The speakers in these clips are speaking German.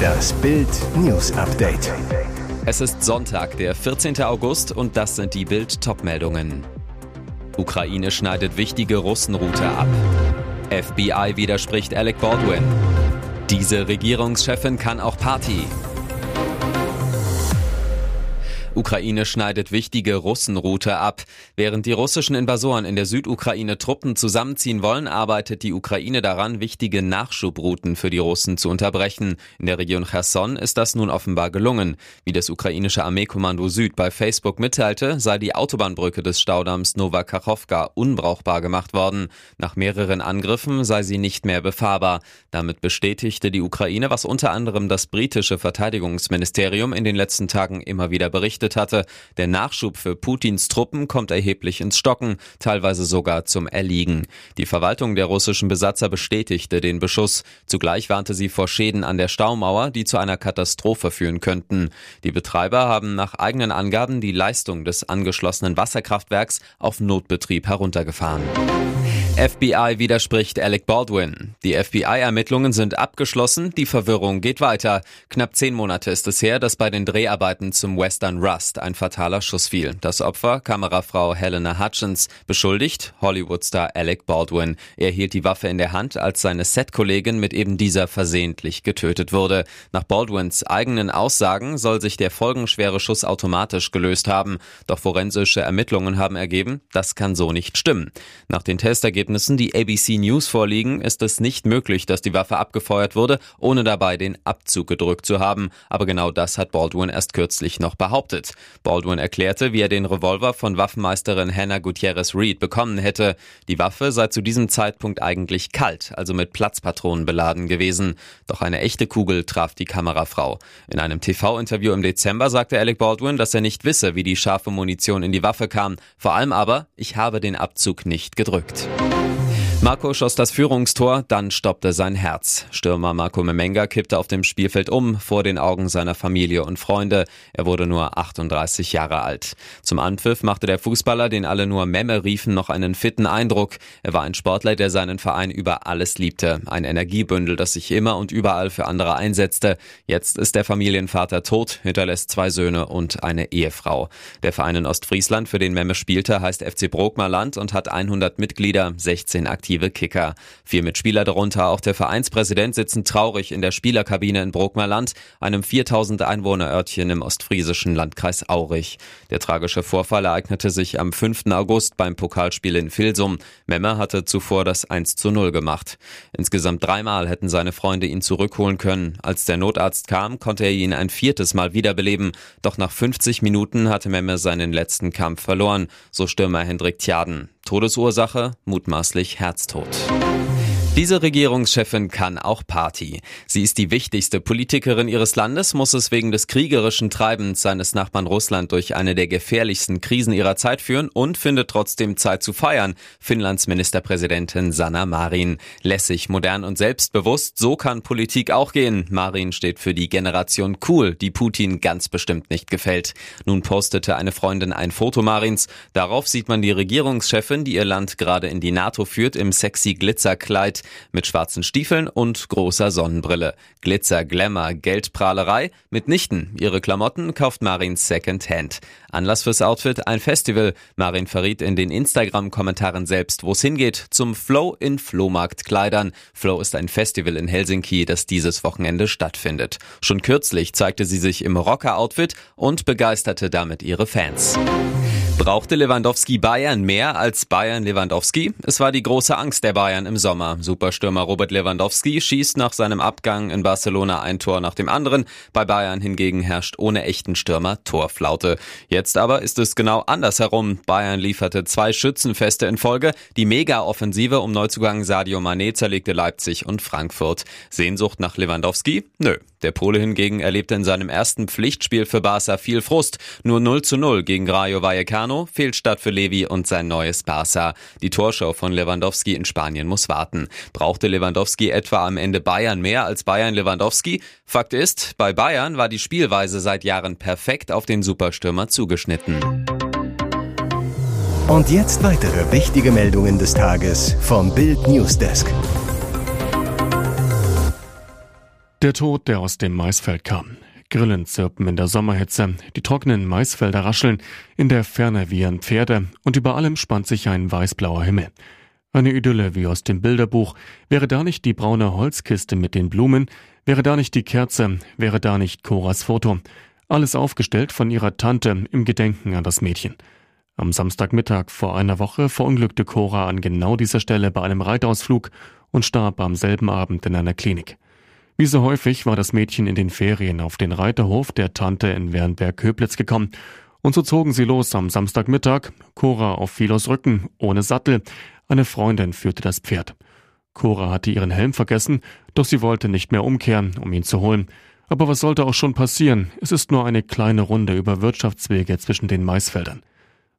Das Bild News Update. Es ist Sonntag, der 14. August und das sind die Bild Topmeldungen. Ukraine schneidet wichtige Russenroute ab. FBI widerspricht Alec Baldwin. Diese Regierungschefin kann auch Party. Ukraine schneidet wichtige Russenroute ab. Während die russischen Invasoren in der Südukraine Truppen zusammenziehen wollen, arbeitet die Ukraine daran, wichtige Nachschubrouten für die Russen zu unterbrechen. In der Region Cherson ist das nun offenbar gelungen. Wie das ukrainische Armeekommando Süd bei Facebook mitteilte, sei die Autobahnbrücke des Staudamms Nova Kachowka unbrauchbar gemacht worden. Nach mehreren Angriffen sei sie nicht mehr befahrbar. Damit bestätigte die Ukraine, was unter anderem das britische Verteidigungsministerium in den letzten Tagen immer wieder berichtet berichtet hatte. Der Nachschub für Putins Truppen kommt erheblich ins Stocken, teilweise sogar zum Erliegen. Die Verwaltung der russischen Besatzer bestätigte den Beschuss. Zugleich warnte sie vor Schäden an der Staumauer, die zu einer Katastrophe führen könnten. Die Betreiber haben nach eigenen Angaben die Leistung des angeschlossenen Wasserkraftwerks auf Notbetrieb heruntergefahren. FBI widerspricht Alec Baldwin. Die FBI-Ermittlungen sind abgeschlossen, die Verwirrung geht weiter. Knapp zehn Monate ist es her, dass bei den Dreharbeiten zum Western Rust ein fataler Schuss fiel. Das Opfer, Kamerafrau Helena Hutchins, beschuldigt Hollywood-Star Alec Baldwin. Er hielt die Waffe in der Hand, als seine Set-Kollegin mit eben dieser versehentlich getötet wurde. Nach Baldwins eigenen Aussagen soll sich der folgenschwere Schuss automatisch gelöst haben. Doch forensische Ermittlungen haben ergeben, das kann so nicht stimmen. Nach den Testergebnissen Ergebnissen, die ABC News vorliegen, ist es nicht möglich, dass die Waffe abgefeuert wurde, ohne dabei den Abzug gedrückt zu haben. Aber genau das hat Baldwin erst kürzlich noch behauptet. Baldwin erklärte, wie er den Revolver von Waffenmeisterin Hannah Gutierrez Reed bekommen hätte. Die Waffe sei zu diesem Zeitpunkt eigentlich kalt, also mit Platzpatronen beladen gewesen. Doch eine echte Kugel traf die Kamerafrau. In einem TV-Interview im Dezember sagte Alec Baldwin, dass er nicht wisse, wie die scharfe Munition in die Waffe kam. Vor allem aber, ich habe den Abzug nicht gedrückt. Marco schoss das Führungstor, dann stoppte sein Herz. Stürmer Marco Memenga kippte auf dem Spielfeld um, vor den Augen seiner Familie und Freunde. Er wurde nur 38 Jahre alt. Zum Anpfiff machte der Fußballer, den alle nur Memme riefen, noch einen fitten Eindruck. Er war ein Sportler, der seinen Verein über alles liebte. Ein Energiebündel, das sich immer und überall für andere einsetzte. Jetzt ist der Familienvater tot, hinterlässt zwei Söhne und eine Ehefrau. Der Verein in Ostfriesland, für den Memme spielte, heißt FC Brokmerland und hat 100 Mitglieder, 16 aktive aktive Kicker. Vier Mitspieler darunter, auch der Vereinspräsident, sitzen traurig in der Spielerkabine in Brokmerland, einem 4000 Einwohnerörtchen im ostfriesischen Landkreis Aurich. Der tragische Vorfall ereignete sich am 5. August beim Pokalspiel in Filsum. Memmer hatte zuvor das 1 zu 0 gemacht. Insgesamt dreimal hätten seine Freunde ihn zurückholen können. Als der Notarzt kam, konnte er ihn ein viertes Mal wiederbeleben. Doch nach 50 Minuten hatte Memme seinen letzten Kampf verloren, so Stürmer Hendrik Tjaden. Todesursache mutmaßlich Herztod. Diese Regierungschefin kann auch Party. Sie ist die wichtigste Politikerin ihres Landes, muss es wegen des kriegerischen Treibens seines Nachbarn Russland durch eine der gefährlichsten Krisen ihrer Zeit führen und findet trotzdem Zeit zu feiern. Finnlands Ministerpräsidentin Sanna Marin. Lässig, modern und selbstbewusst, so kann Politik auch gehen. Marin steht für die Generation cool, die Putin ganz bestimmt nicht gefällt. Nun postete eine Freundin ein Foto Marins. Darauf sieht man die Regierungschefin, die ihr Land gerade in die NATO führt, im sexy Glitzerkleid mit schwarzen Stiefeln und großer Sonnenbrille. Glitzer, Glamour, Geldprahlerei? Mitnichten. Ihre Klamotten kauft Marin Secondhand. Anlass fürs Outfit ein Festival. Marin verriet in den Instagram-Kommentaren selbst, wo es hingeht, zum Flow in Flohmarktkleidern. Flow ist ein Festival in Helsinki, das dieses Wochenende stattfindet. Schon kürzlich zeigte sie sich im Rocker-Outfit und begeisterte damit ihre Fans. Brauchte Lewandowski Bayern mehr als Bayern Lewandowski? Es war die große Angst der Bayern im Sommer. Superstürmer Robert Lewandowski schießt nach seinem Abgang in Barcelona ein Tor nach dem anderen. Bei Bayern hingegen herrscht ohne echten Stürmer Torflaute. Jetzt aber ist es genau andersherum. Bayern lieferte zwei Schützenfeste in Folge. Die Mega-Offensive um Neuzugang Sadio Mané zerlegte Leipzig und Frankfurt. Sehnsucht nach Lewandowski? Nö. Der Pole hingegen erlebte in seinem ersten Pflichtspiel für Barca viel Frust. Nur 0 zu 0 gegen Rayo Vallecano, Fehlstart für Levi und sein neues Barca. Die Torschau von Lewandowski in Spanien muss warten. Brauchte Lewandowski etwa am Ende Bayern mehr als Bayern Lewandowski? Fakt ist, bei Bayern war die Spielweise seit Jahren perfekt auf den Superstürmer zugeschnitten. Und jetzt weitere wichtige Meldungen des Tages vom Bild Newsdesk. Der Tod, der aus dem Maisfeld kam. Grillen zirpen in der Sommerhitze, die trockenen Maisfelder rascheln, in der Ferne wiehern Pferde und über allem spannt sich ein weißblauer Himmel. Eine Idylle wie aus dem Bilderbuch. Wäre da nicht die braune Holzkiste mit den Blumen, wäre da nicht die Kerze, wäre da nicht Coras Foto. Alles aufgestellt von ihrer Tante im Gedenken an das Mädchen. Am Samstagmittag vor einer Woche verunglückte Cora an genau dieser Stelle bei einem Reitausflug und starb am selben Abend in einer Klinik. Wie so häufig war das Mädchen in den Ferien auf den Reiterhof der Tante in Wernberg-Köblitz gekommen. Und so zogen sie los am Samstagmittag, Cora auf Philos Rücken, ohne Sattel. Eine Freundin führte das Pferd. Cora hatte ihren Helm vergessen, doch sie wollte nicht mehr umkehren, um ihn zu holen. Aber was sollte auch schon passieren? Es ist nur eine kleine Runde über Wirtschaftswege zwischen den Maisfeldern.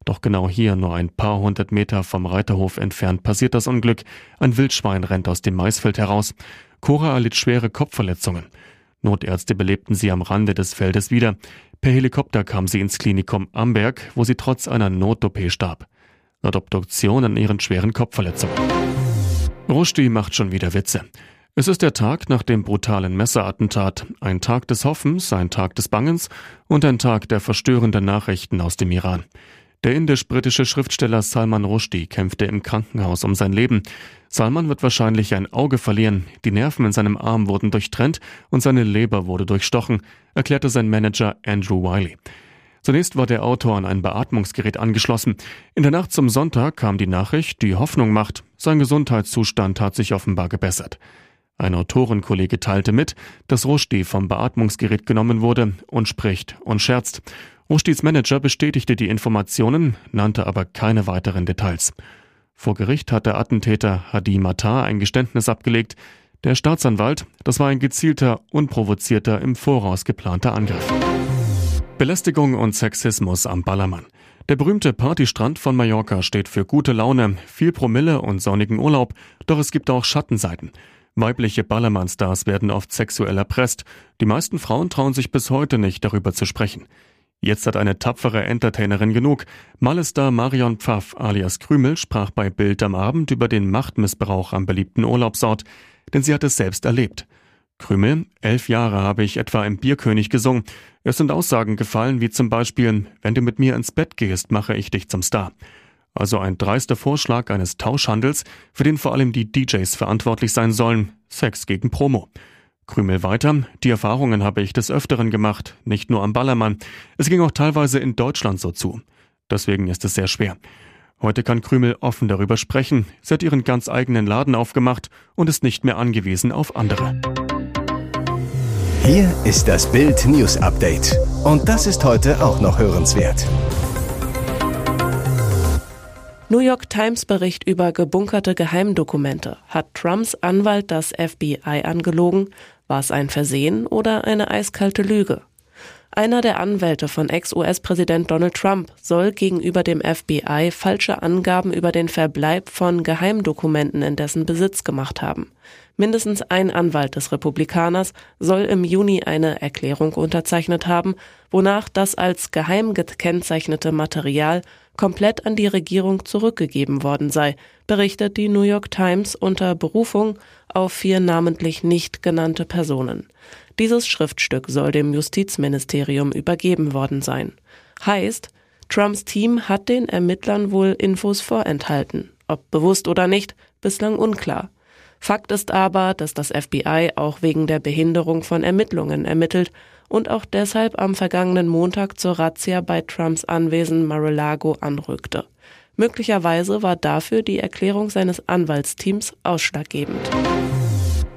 Doch genau hier, nur ein paar hundert Meter vom Reiterhof entfernt, passiert das Unglück. Ein Wildschwein rennt aus dem Maisfeld heraus. Cora erlitt schwere Kopfverletzungen. Notärzte belebten sie am Rande des Feldes wieder. Per Helikopter kam sie ins Klinikum Amberg, wo sie trotz einer Not-OP starb. Laut Obduktion an ihren schweren Kopfverletzungen. Rushdie macht schon wieder Witze. Es ist der Tag nach dem brutalen Messerattentat, ein Tag des Hoffens, ein Tag des Bangens und ein Tag der verstörenden Nachrichten aus dem Iran. Der indisch-britische Schriftsteller Salman Rushdie kämpfte im Krankenhaus um sein Leben. Salman wird wahrscheinlich ein Auge verlieren, die Nerven in seinem Arm wurden durchtrennt und seine Leber wurde durchstochen, erklärte sein Manager Andrew Wiley. Zunächst war der Autor an ein Beatmungsgerät angeschlossen. In der Nacht zum Sonntag kam die Nachricht, die Hoffnung macht, sein Gesundheitszustand hat sich offenbar gebessert. Ein Autorenkollege teilte mit, dass Rushdie vom Beatmungsgerät genommen wurde und spricht und scherzt. Rushdies Manager bestätigte die Informationen, nannte aber keine weiteren Details. Vor Gericht hat der Attentäter Hadi Matar ein Geständnis abgelegt. Der Staatsanwalt, das war ein gezielter, unprovozierter, im Voraus geplanter Angriff. Belästigung und Sexismus am Ballermann. Der berühmte Partystrand von Mallorca steht für gute Laune, viel Promille und sonnigen Urlaub, doch es gibt auch Schattenseiten. Weibliche Ballermann-Stars werden oft sexuell erpresst. Die meisten Frauen trauen sich bis heute nicht, darüber zu sprechen. Jetzt hat eine tapfere Entertainerin genug. Malestar Marion Pfaff alias Krümel sprach bei Bild am Abend über den Machtmissbrauch am beliebten Urlaubsort, denn sie hat es selbst erlebt. Krümel, elf Jahre habe ich etwa im Bierkönig gesungen. Es sind Aussagen gefallen, wie zum Beispiel, wenn du mit mir ins Bett gehst, mache ich dich zum Star. Also ein dreister Vorschlag eines Tauschhandels, für den vor allem die DJs verantwortlich sein sollen. Sex gegen Promo. Krümel weiter. Die Erfahrungen habe ich des Öfteren gemacht, nicht nur am Ballermann. Es ging auch teilweise in Deutschland so zu. Deswegen ist es sehr schwer. Heute kann Krümel offen darüber sprechen. Sie hat ihren ganz eigenen Laden aufgemacht und ist nicht mehr angewiesen auf andere. Hier ist das Bild News Update. Und das ist heute auch noch hörenswert. New York Times Bericht über gebunkerte Geheimdokumente. Hat Trumps Anwalt das FBI angelogen? War es ein Versehen oder eine eiskalte Lüge? Einer der Anwälte von Ex-US-Präsident Donald Trump soll gegenüber dem FBI falsche Angaben über den Verbleib von Geheimdokumenten in dessen Besitz gemacht haben. Mindestens ein Anwalt des Republikaners soll im Juni eine Erklärung unterzeichnet haben, wonach das als geheim gekennzeichnete Material komplett an die Regierung zurückgegeben worden sei, berichtet die New York Times unter Berufung auf vier namentlich nicht genannte Personen. Dieses Schriftstück soll dem Justizministerium übergeben worden sein. Heißt, Trumps Team hat den Ermittlern wohl Infos vorenthalten. Ob bewusst oder nicht, bislang unklar. Fakt ist aber, dass das FBI auch wegen der Behinderung von Ermittlungen ermittelt und auch deshalb am vergangenen Montag zur Razzia bei Trumps Anwesen Mar-a-Lago anrückte. Möglicherweise war dafür die Erklärung seines Anwaltsteams ausschlaggebend.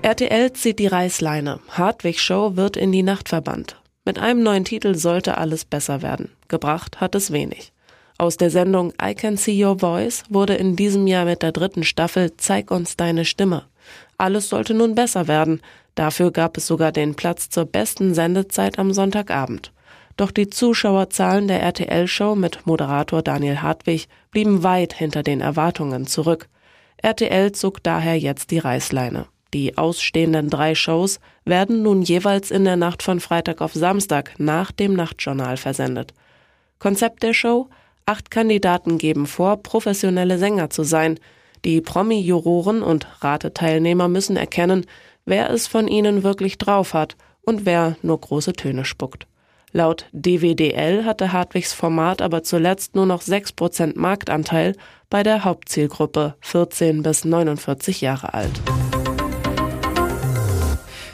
RTL zieht die Reißleine. Hartwig Show wird in die Nacht verbannt. Mit einem neuen Titel sollte alles besser werden. Gebracht hat es wenig. Aus der Sendung I Can See Your Voice wurde in diesem Jahr mit der dritten Staffel Zeig uns deine Stimme. Alles sollte nun besser werden. Dafür gab es sogar den Platz zur besten Sendezeit am Sonntagabend. Doch die Zuschauerzahlen der RTL-Show mit Moderator Daniel Hartwig blieben weit hinter den Erwartungen zurück. RTL zog daher jetzt die Reißleine. Die ausstehenden drei Shows werden nun jeweils in der Nacht von Freitag auf Samstag nach dem Nachtjournal versendet. Konzept der Show? Acht Kandidaten geben vor, professionelle Sänger zu sein. Die Promi-Juroren und Rateteilnehmer müssen erkennen, wer es von ihnen wirklich drauf hat und wer nur große Töne spuckt. Laut DWDL hatte Hartwigs Format aber zuletzt nur noch 6% Marktanteil bei der Hauptzielgruppe 14 bis 49 Jahre alt.